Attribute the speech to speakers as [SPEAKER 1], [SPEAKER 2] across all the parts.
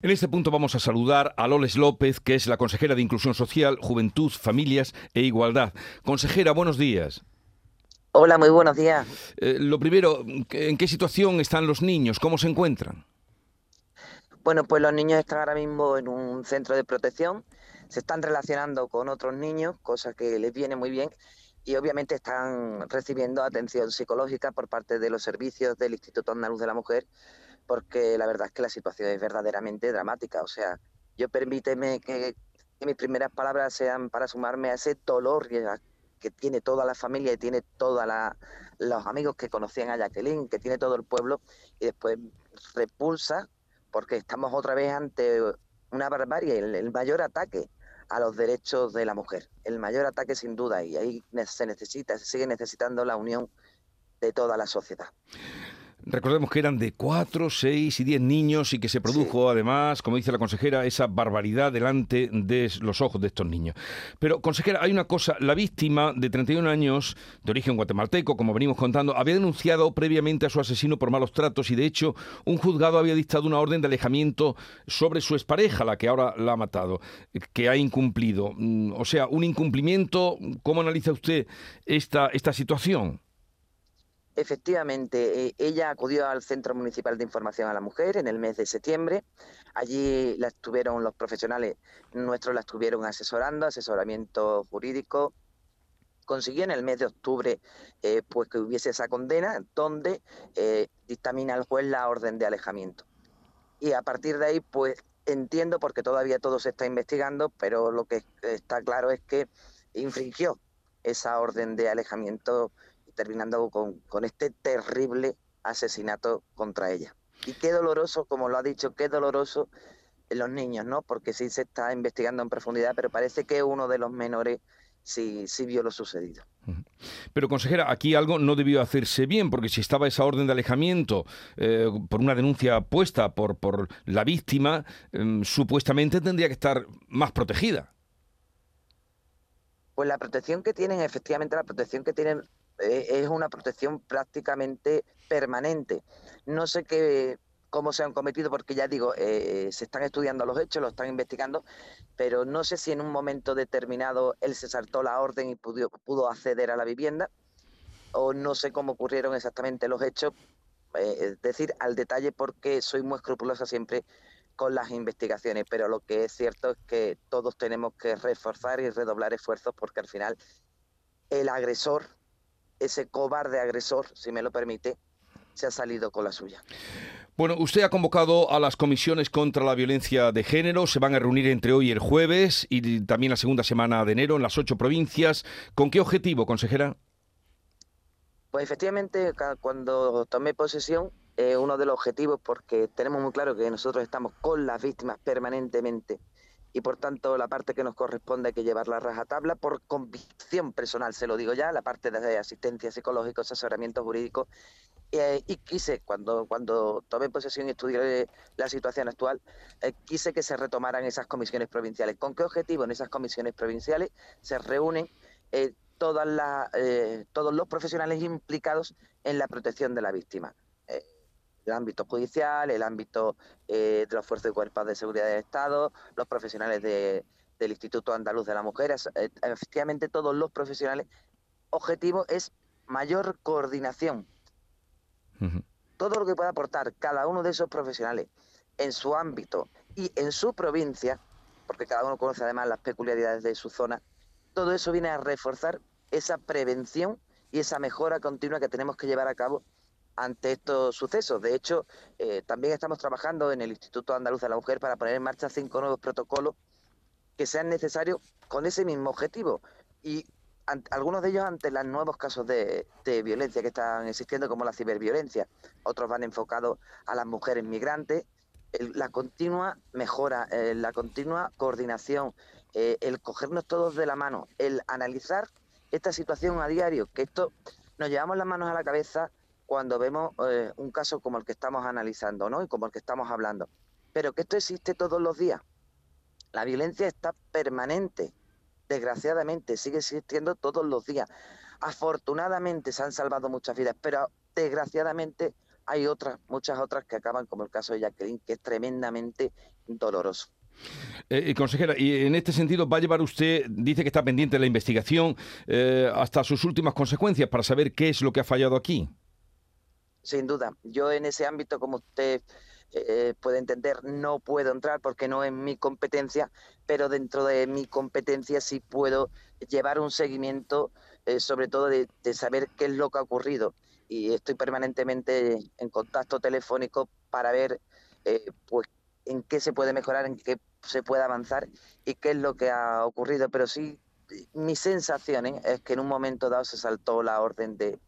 [SPEAKER 1] En este punto vamos a saludar a Loles López, que es la consejera de Inclusión Social, Juventud, Familias e Igualdad. Consejera, buenos días.
[SPEAKER 2] Hola, muy buenos días.
[SPEAKER 1] Eh, lo primero, ¿en qué situación están los niños? ¿Cómo se encuentran?
[SPEAKER 2] Bueno, pues los niños están ahora mismo en un centro de protección, se están relacionando con otros niños, cosa que les viene muy bien, y obviamente están recibiendo atención psicológica por parte de los servicios del Instituto Andaluz de la Mujer porque la verdad es que la situación es verdaderamente dramática. O sea, yo permíteme que, mis primeras palabras sean para sumarme a ese dolor que, tiene toda la familia y tiene todos los amigos que conocían a Jacqueline, que tiene todo el pueblo, y después repulsa porque estamos otra vez ante una barbarie, el, mayor ataque a los derechos de la mujer, el mayor ataque sin duda, y ahí se necesita, se sigue necesitando la unión de toda la sociedad.
[SPEAKER 1] Recordemos que eran de 4, 6 y 10 niños y que se produjo además, como dice la consejera, esa barbaridad delante de los ojos de estos niños. Pero, consejera, hay una cosa, la víctima de 31 años, de origen guatemalteco, como venimos contando, había denunciado previamente a su asesino por malos tratos y de hecho un juzgado había dictado una orden de alejamiento sobre su expareja, la que ahora la ha matado, que ha incumplido. Mm, o sea, un incumplimiento, ¿cómo analiza usted esta, esta situación?
[SPEAKER 2] Efectivamente, eh, ella acudió al Centro Municipal de Información a la Mujer en el mes de septiembre. Allí la estuvieron los profesionales nuestros, la estuvieron asesorando, asesoramiento jurídico. Consiguió en el mes de octubre eh, pues que hubiese esa condena donde eh, dictamina el juez la orden de alejamiento. Y a partir de ahí, pues entiendo, porque todavía todo se está investigando, pero lo que está claro es que infringió esa orden de alejamiento terminando con, con este terrible asesinato contra ella. Y qué doloroso, como lo ha dicho, qué doloroso en los niños, ¿no? Porque sí se está investigando en profundidad, pero parece que uno de los menores sí, sí vio lo sucedido.
[SPEAKER 1] Pero, consejera, aquí algo no debió hacerse bien, porque si estaba esa orden de alejamiento eh, por una denuncia puesta por, por la víctima, em, supuestamente tendría que estar más protegida.
[SPEAKER 2] Pues la protección que tienen, efectivamente, la protección que tienen es una protección prácticamente permanente. No sé qué cómo se han cometido, porque ya digo, eh, se están estudiando los hechos, lo están investigando, pero no sé si en un momento determinado él se saltó la orden y pudo, pudo acceder a la vivienda, o no sé cómo ocurrieron exactamente los hechos, eh, es decir, al detalle, porque soy muy escrupulosa siempre con las investigaciones, pero lo que es cierto es que todos tenemos que reforzar y redoblar esfuerzos porque al final el agresor ese cobarde agresor, si me lo permite, se ha salido con la suya.
[SPEAKER 1] Bueno, usted ha convocado a las comisiones contra la violencia de género. Se van a reunir entre hoy y el jueves y también la segunda semana de enero en las ocho provincias. ¿Con qué objetivo, consejera?
[SPEAKER 2] Pues efectivamente, cuando tomé posesión, eh, uno de los objetivos, porque tenemos muy claro que nosotros estamos con las víctimas permanentemente y por tanto la parte que nos corresponde hay que llevar la rajatabla por convicción personal, se lo digo ya, la parte de asistencia psicológica, asesoramiento jurídico. Eh, y quise, cuando, cuando tomé posesión y estudié la situación actual, eh, quise que se retomaran esas comisiones provinciales. ¿Con qué objetivo? En esas comisiones provinciales se reúnen eh, todas las, todos los profesionales implicados en la protección de la víctima el ámbito judicial, el ámbito eh, de los fuerzas y cuerpos de seguridad del Estado, los profesionales del Instituto Andaluz de la Mujer, eh, efectivamente todos los profesionales. Objetivo es mayor coordinación. Todo lo que pueda aportar cada uno de esos profesionales en su ámbito y en su provincia, porque cada uno conoce además las peculiaridades de su zona, todo eso viene a reforzar esa prevención y esa mejora continua que tenemos que llevar a cabo ante estos sucesos. De hecho, eh, también estamos trabajando en el Instituto Andaluz de la Mujer para poner en marcha cinco nuevos protocolos que sean necesarios con ese mismo objetivo. Y algunos de ellos ante los nuevos casos de, violencia que están existiendo, como la ciberviolencia. Otros van enfocados a las mujeres migrantes. la continua mejora, eh, la continua coordinación, eh, el cogernos todos de la mano, el analizar esta situación a diario, que esto nos llevamos las manos a la cabeza cuando vemos eh, un caso como el que estamos analizando, ¿no? Y como el que estamos hablando. Pero que esto existe todos los días. La violencia está permanente, desgraciadamente, sigue existiendo todos los días. Afortunadamente se han salvado muchas vidas, pero desgraciadamente hay otras, muchas otras que acaban, como el caso de Jacqueline, que es tremendamente doloroso.
[SPEAKER 1] Eh, consejera, y en este sentido va a llevar usted, dice que está pendiente de la investigación, eh, hasta sus últimas consecuencias para saber qué es lo que ha fallado aquí.
[SPEAKER 2] Sin duda, yo en ese ámbito, como usted eh, puede entender, no puedo entrar porque no es mi competencia, pero dentro de mi competencia sí puedo llevar un seguimiento, eh, sobre todo de, saber qué es lo que ha ocurrido. Y estoy permanentemente en contacto telefónico para ver eh, pues en qué se puede mejorar, en qué se puede avanzar y qué es lo que ha ocurrido. Pero sí, mi sensación es que en un momento dado se saltó la orden de,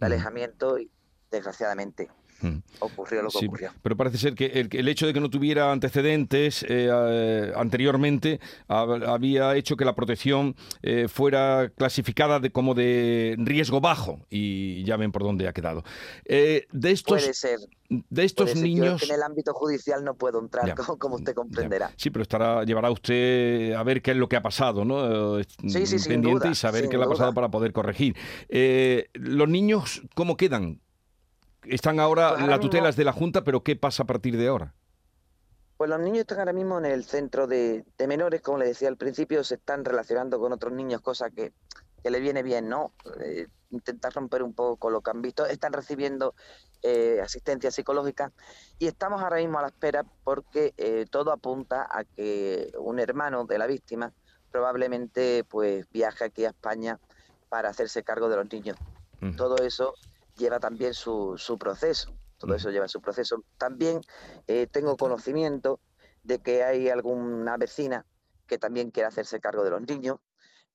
[SPEAKER 2] alejamiento y desgraciadamente Hmm. ocurrió lo que ocurrió.
[SPEAKER 1] Pero parece ser que el, hecho de que no tuviera antecedentes eh, eh, anteriormente había hecho que la protección eh, fuera clasificada de, como de riesgo bajo y ya ven por dónde ha quedado. de estos,
[SPEAKER 2] Puede ser.
[SPEAKER 1] De estos niños.
[SPEAKER 2] en el ámbito judicial no puedo entrar, como, usted comprenderá.
[SPEAKER 1] Sí, pero estará, llevará usted a ver qué es lo que ha pasado, ¿no?
[SPEAKER 2] Sí, sí, pendiente
[SPEAKER 1] y saber qué le ha pasado para poder corregir. los niños, ¿cómo quedan? Están ahora, pues la tutela es de la Junta, pero ¿qué pasa a partir de ahora?
[SPEAKER 2] Pues los niños están ahora mismo en el centro de, menores, como le decía al principio, se están relacionando con otros niños, cosa que, que le viene bien, ¿no? Eh, intentar romper un poco lo que han visto. Están recibiendo eh, asistencia psicológica y estamos ahora mismo a la espera porque eh, todo apunta a que un hermano de la víctima probablemente pues viaje aquí a España para hacerse cargo de los niños. Todo eso lleva también su, su proceso, todo eso lleva su proceso. También eh, tengo conocimiento de que hay alguna vecina que también quiere hacerse cargo de los niños.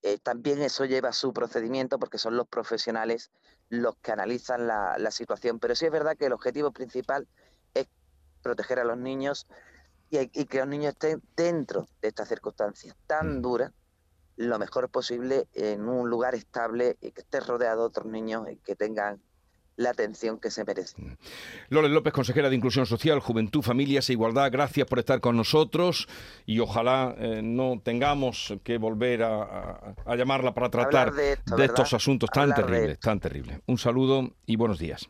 [SPEAKER 2] Eh, también eso lleva su procedimiento porque son los profesionales los que analizan la, la, situación. Pero sí es verdad que el objetivo principal es proteger a los niños y, y que los niños estén dentro de estas circunstancias tan duras lo mejor posible en un lugar estable y que esté rodeado de otros niños y que tengan la atención que se merece. Mm.
[SPEAKER 1] Loles López, consejera de Inclusión Social, Juventud, Familias e Igualdad, gracias por estar con nosotros y ojalá eh, no tengamos que volver a, llamarla para tratar de, estos asuntos tan terribles, tan terribles. Un saludo y buenos días.